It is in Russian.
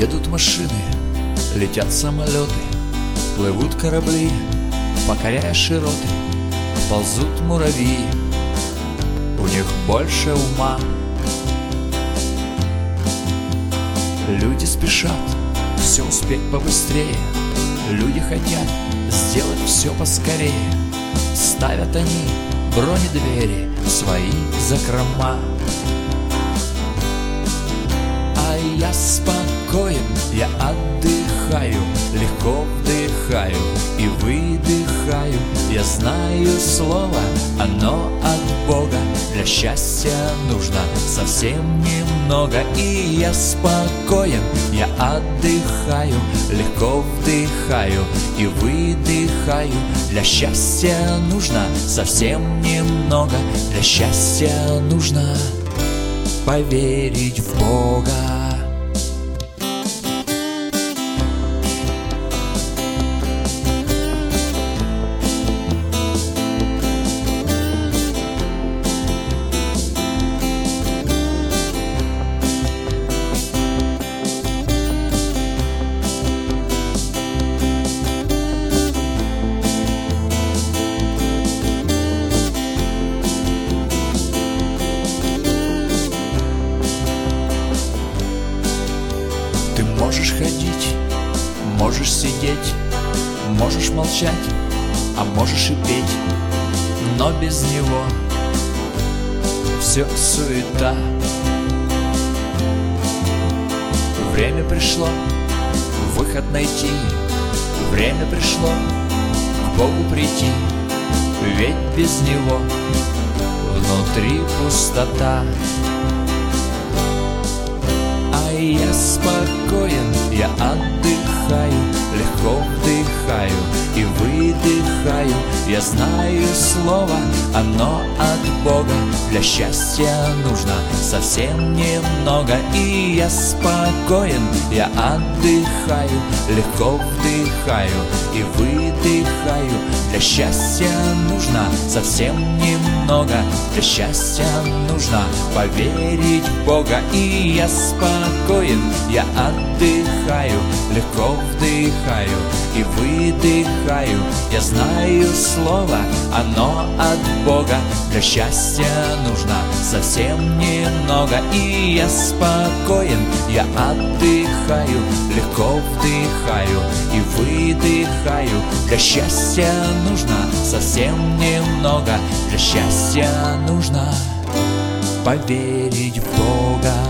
Едут машины, летят самолеты, Плывут корабли, покоряя широты, Ползут муравьи, у них больше ума. Люди спешат все успеть побыстрее, Люди хотят сделать все поскорее, Ставят они бронедвери свои закрома. А я спокоен, я отдыхаю, легко вдыхаю и выдыхаю. Я знаю слово, оно от Бога. Для счастья нужно совсем немного, и я спокоен, я отдыхаю, легко вдыхаю и выдыхаю. Для счастья нужно совсем немного, для счастья нужно поверить в Бога. Можешь сидеть, можешь молчать, а можешь и петь, но без него все суета. Время пришло выход найти, время пришло к Богу прийти, ведь без него внутри пустота. А я спокоен, я отдыхаю, חיים לחקור די вдыхаю и выдыхаю. Я знаю слово, оно от Бога. Для счастья нужно совсем немного. И я спокоен, я отдыхаю, легко вдыхаю и выдыхаю. Для счастья нужно совсем немного. Для счастья нужно поверить в Бога. И я спокоен, я отдыхаю, легко вдыхаю и выдыхаю. Я знаю слово, оно от Бога. Для счастья нужно совсем немного. И я спокоен, я отдыхаю, легко вдыхаю и выдыхаю. Для счастья нужно совсем немного. Для счастья нужно поверить в Бога.